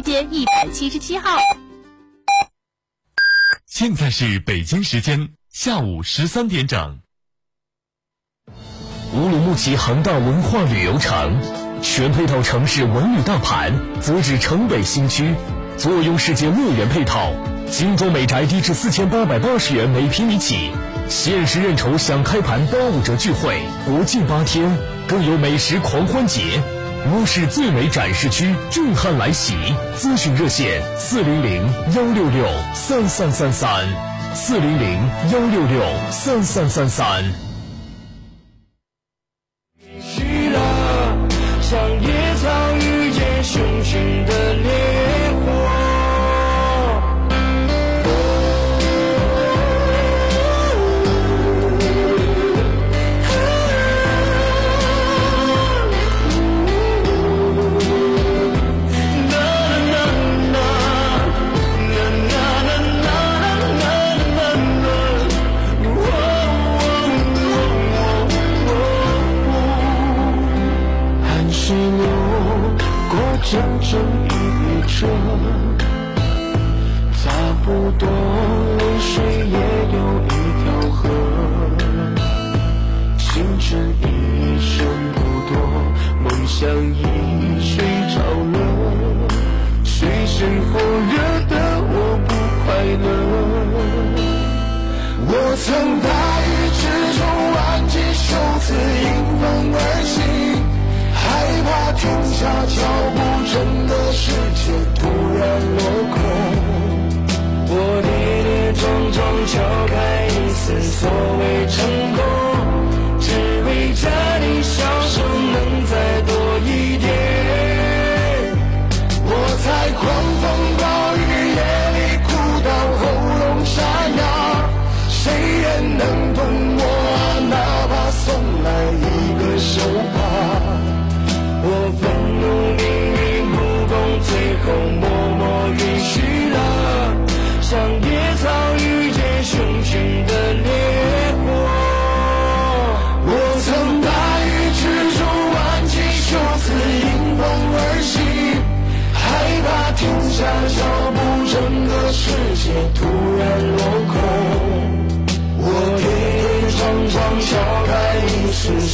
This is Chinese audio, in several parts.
街一百七十七号。现在是北京时间下午十三点整。乌鲁木齐恒大文化旅游城，全配套城市文旅大盘，择址城北新区，坐拥世界乐园配套，精装美宅低至四千八百八十元每平米起，限时认筹享开盘八五折聚会，国庆八天，更有美食狂欢节。乌市最美展示区震撼来袭，咨询热线：四零零幺六六三三三三，四零零幺六六三三三三。去了，像野草遇见熊熊的烈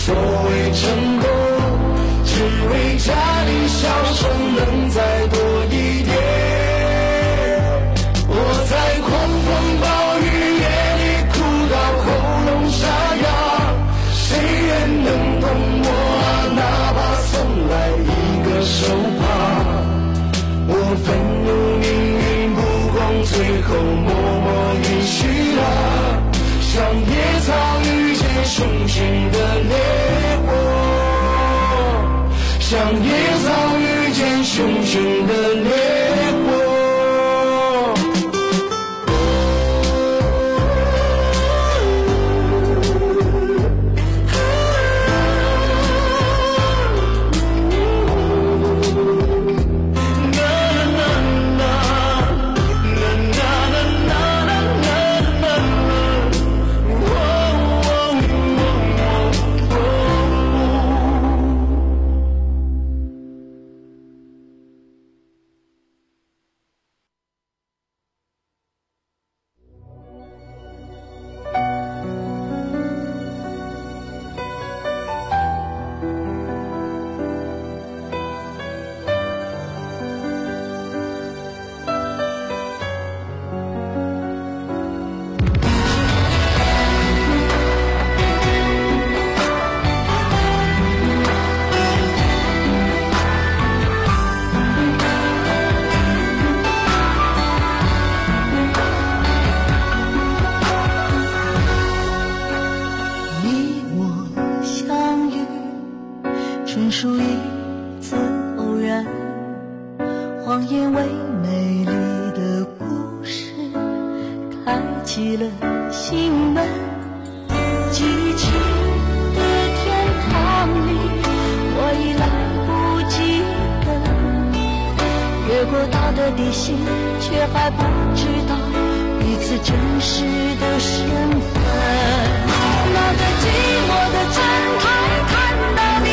所谓成功，只为家里笑声能再多一点。我在狂风暴雨夜里哭到喉咙沙哑，谁人能懂我啊？哪怕送来一个手帕，我愤怒命运不公，最后默默允许了。像野草遇见熊熊的多大的底线，却还不知道彼此真实的身份。那个寂寞的站台看到你，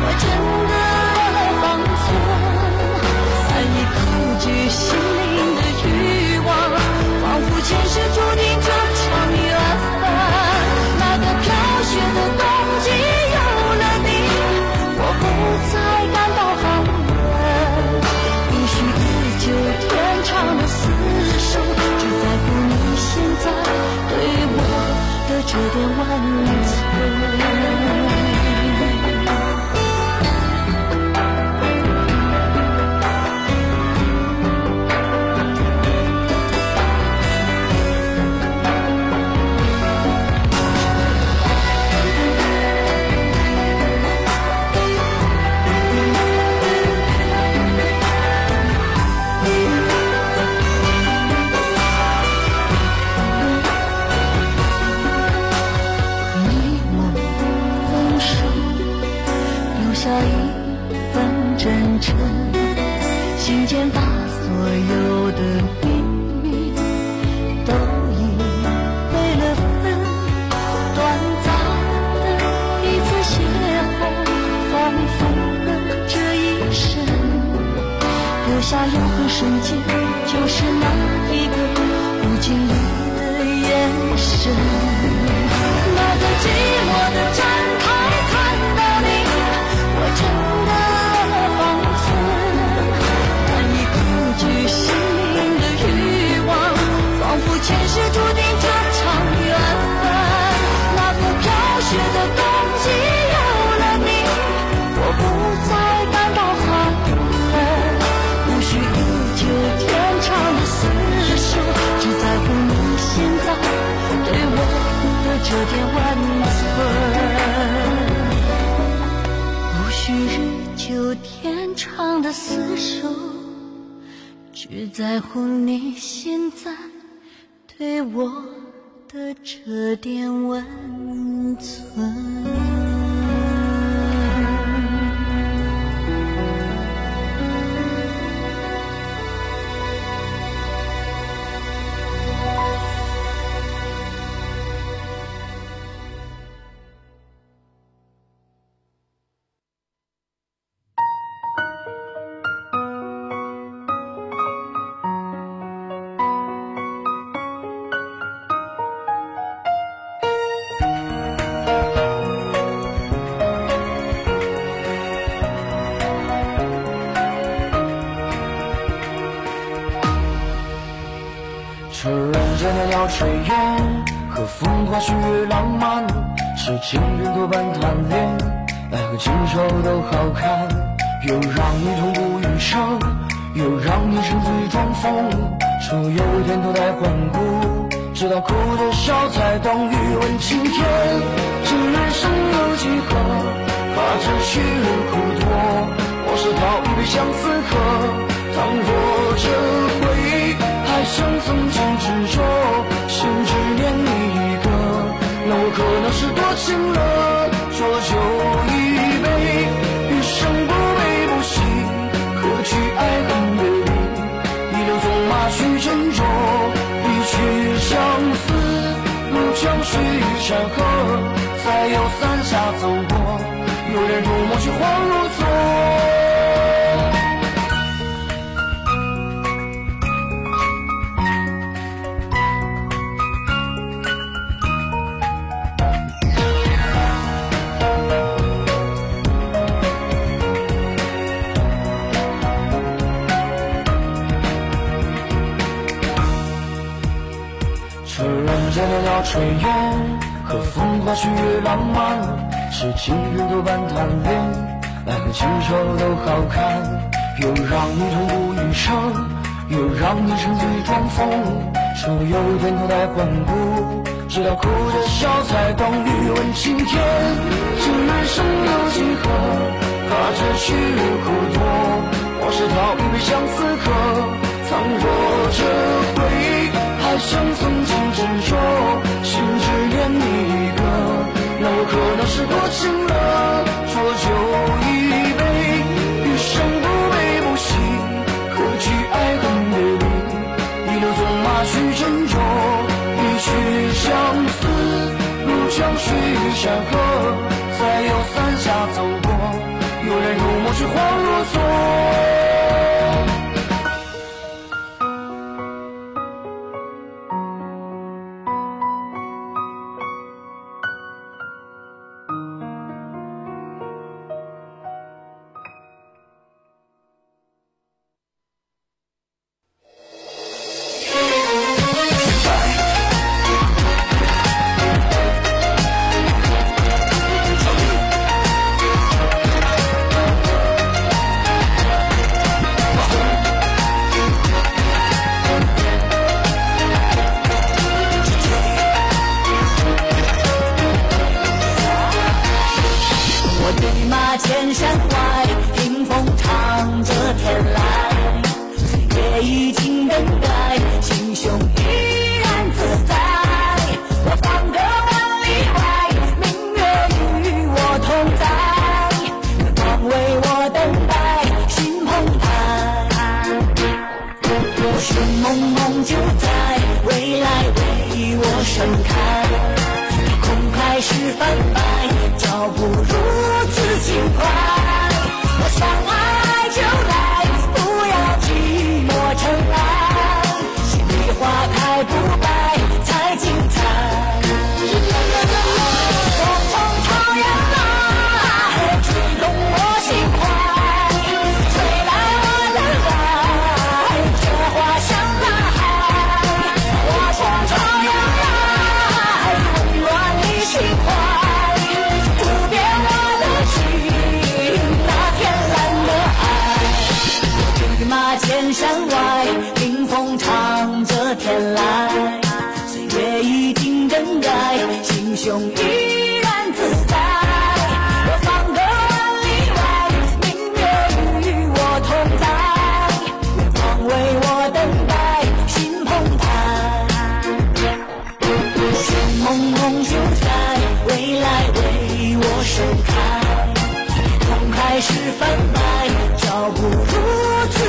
我真的放了方寸，爱一口据心里在乎你现在对我的这点温存。花雪月浪漫，是情人多半贪恋，爱和情仇都好看，又让你痛不欲生，又让你沉醉装疯，说有天脱胎换骨，直到哭着笑才懂欲问青天。这人生有几何，怕这去人苦多，我是讨一杯相思喝。倘若这回还像曾经执着，心只念你一个，那我可能是多情了。风花雪月浪漫，是情人多半贪恋，爱和情仇都好看，又让你痛不欲生，又让你沉醉装疯，说有天脱胎换骨，直到哭着笑才懂欲问青天。这人生有几何，怕这去日苦多，我是讨一杯相思喝。倘若这回忆还像曾经执着，心只念你，可能是多情了。浊酒一杯，余生不悲不喜，何惧爱恨别离？一溜纵马去斟酌，一曲相思入江水与山河。再有三下走过，有人入梦却恍若昨。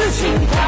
心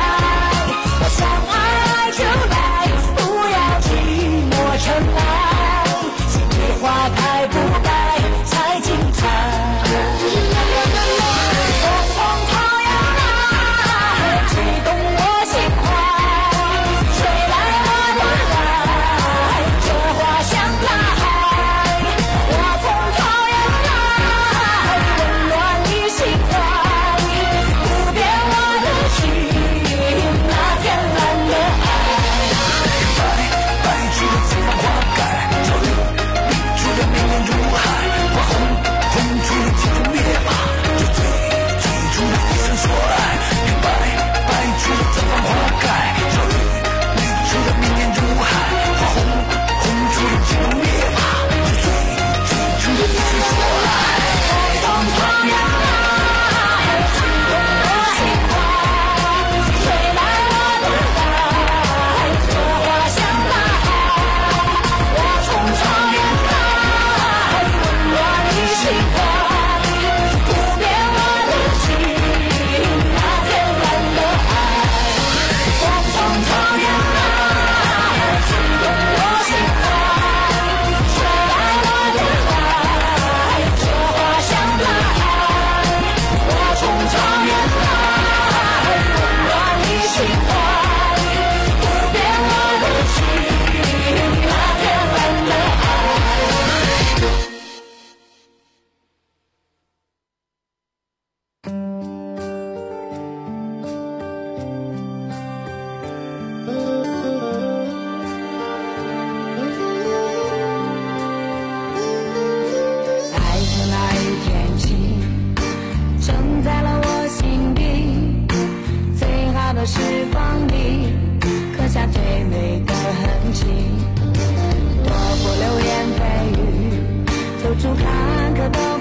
走出坎坷的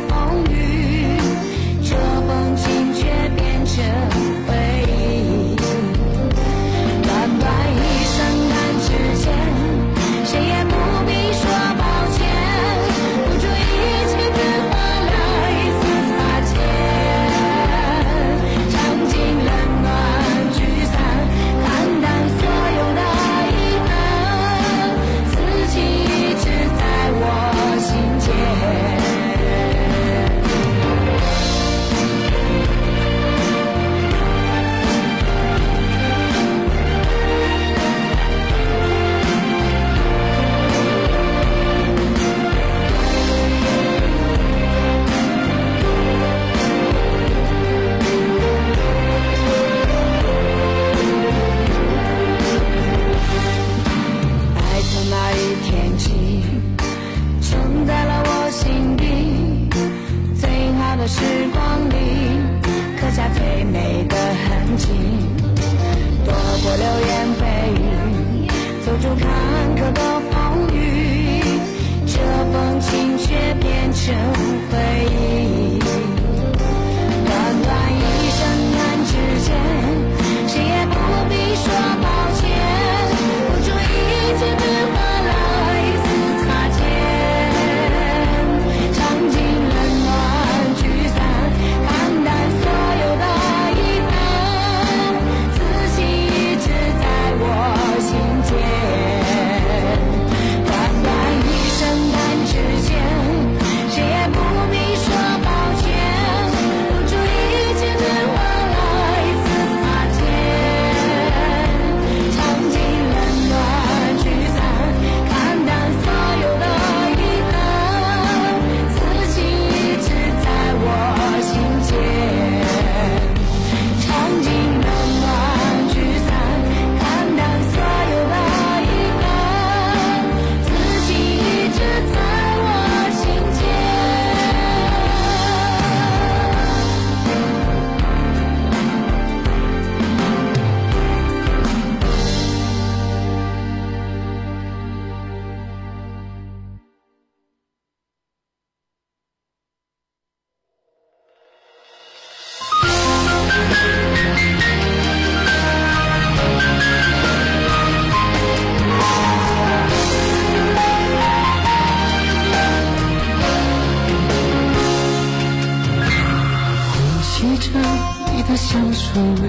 的香水味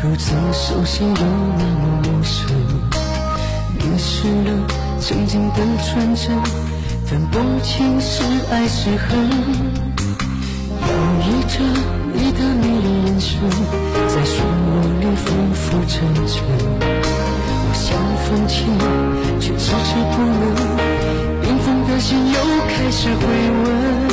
如此熟悉又那么陌生迷失了曾经的纯真分不清是爱是恨摇曳着你的迷离眼神在漩涡里浮浮沉沉我想放弃却迟迟不能冰封的心又开始回温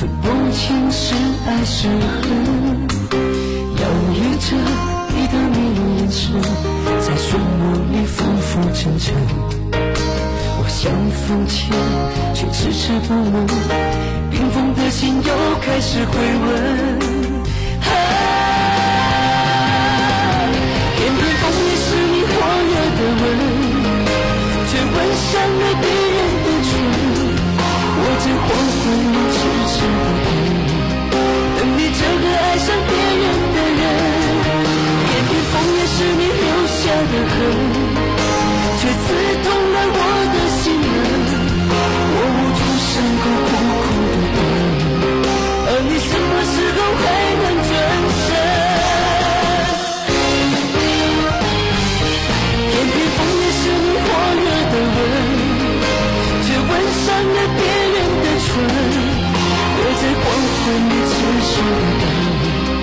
分不清是爱是恨摇曳着你的迷离眼神在漩涡里浮浮沉沉我想放弃却迟迟不能冰封的心又开始回温。的恨却刺痛了我的心门我捂住伤口苦苦的等而你什么时候还能转身？偏偏枫叶是你火热的吻却吻上了别人的唇我在黄昏里痴痴的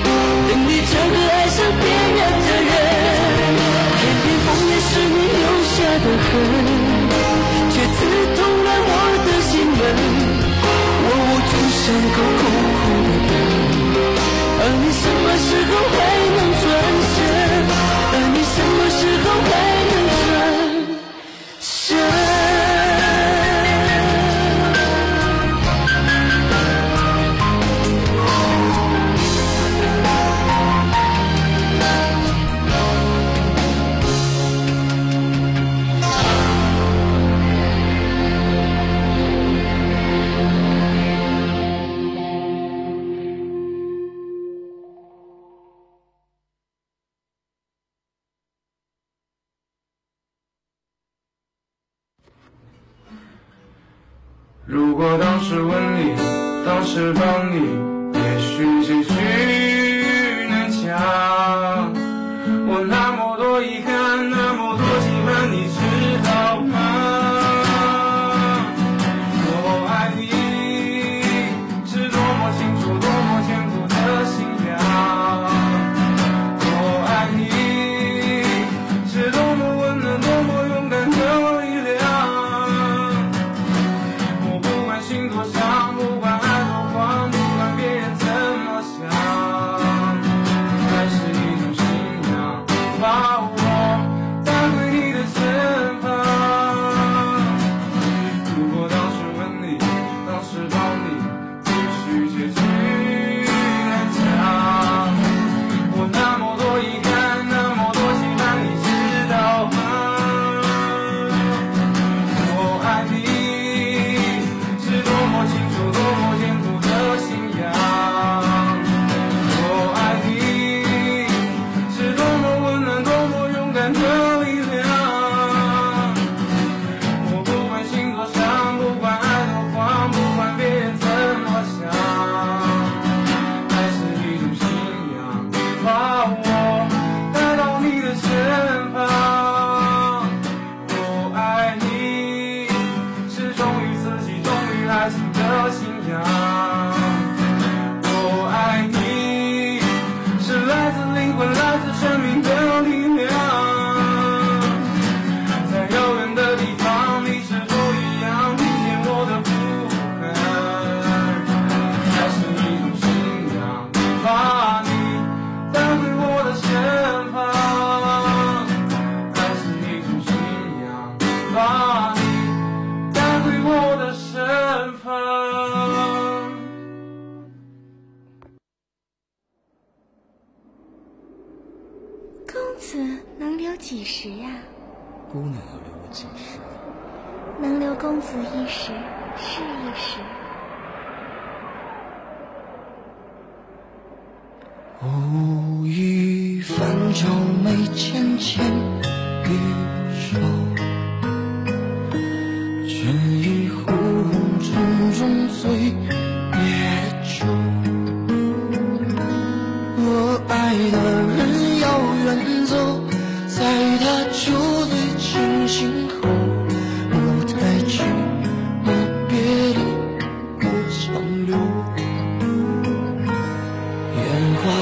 等等你这个爱上别如果当时吻你，当时帮你，也许结局难讲。我那么多遗憾。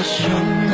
想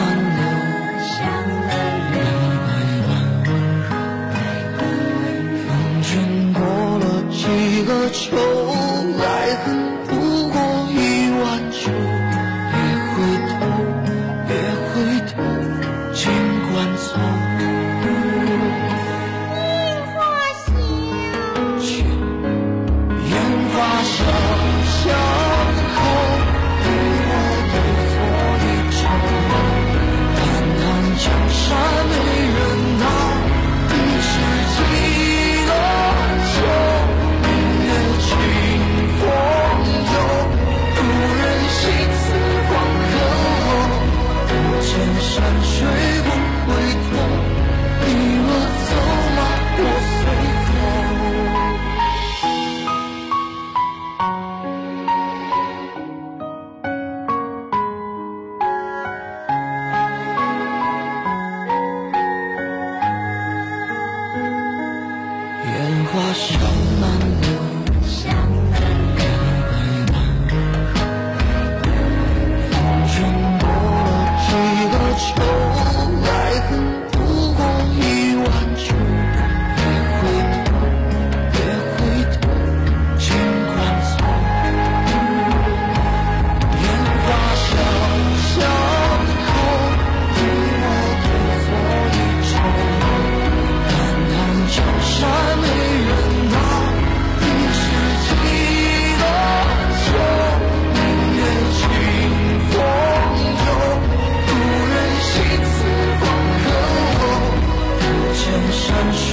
sunshine.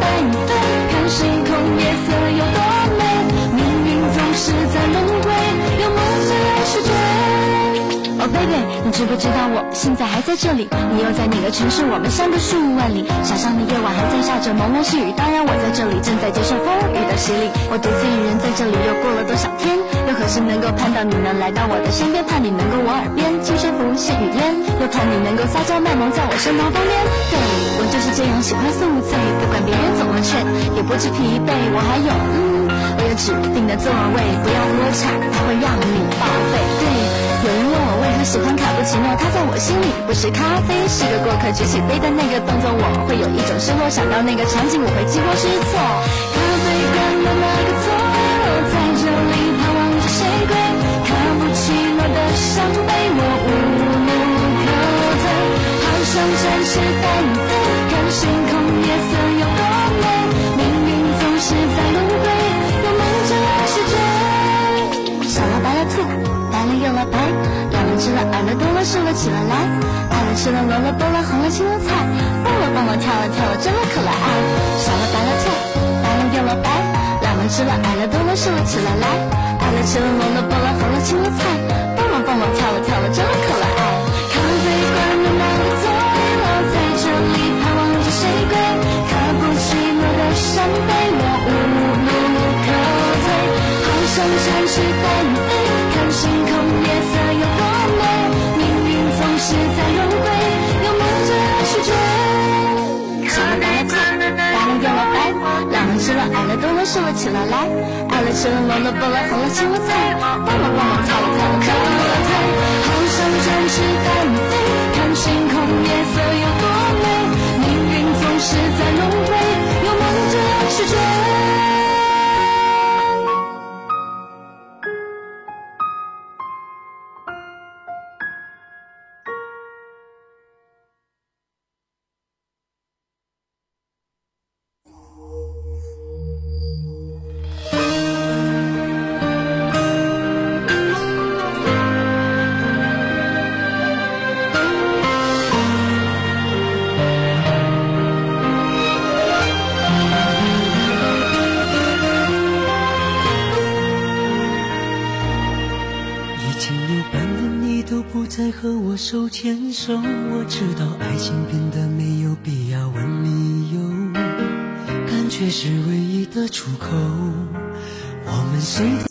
带你飞看星你知不知道我现在还在这里？你又在哪个城市？我们相隔数万里。想象的夜晚还在下着蒙蒙细雨。当然我在这里正在接受风雨的洗礼。我独自一人在这里又过了多少天？又何时能够盼到你能来到我的身边？盼你能够我耳边轻声浮现语烟。又盼你能够撒娇卖萌在我身旁疯癫。对，我就是这样喜欢宿醉，不管别人怎么劝，也不知疲惫。我还有。嗯，我有指定的座位，不要落差，它会让你报废。对，有人问。喜欢卡布奇诺，它在我心里不是咖啡，是个过客举起杯的那个动作，我会有一种失落，想到那个场景，我会惊慌失措。咖啡馆的那个座落，在这里盼望着谁归？卡布奇诺的伤悲，我无路可退，好想展翅带你飞，看星空吃了，萝了菠了，红了青了菜，蹦了蹦了，跳了跳了，真了可爱。少了白了菜，白了又了白，两了吃了，矮了多了，瘦了起了来，爱了吃了，萝了菠了，红了青了菜，只了，爱了多了，竖了起了来，爱了吃了，萝了菠了，红了青了菜，蹦了蹦了，跳了跳了，可了。退，好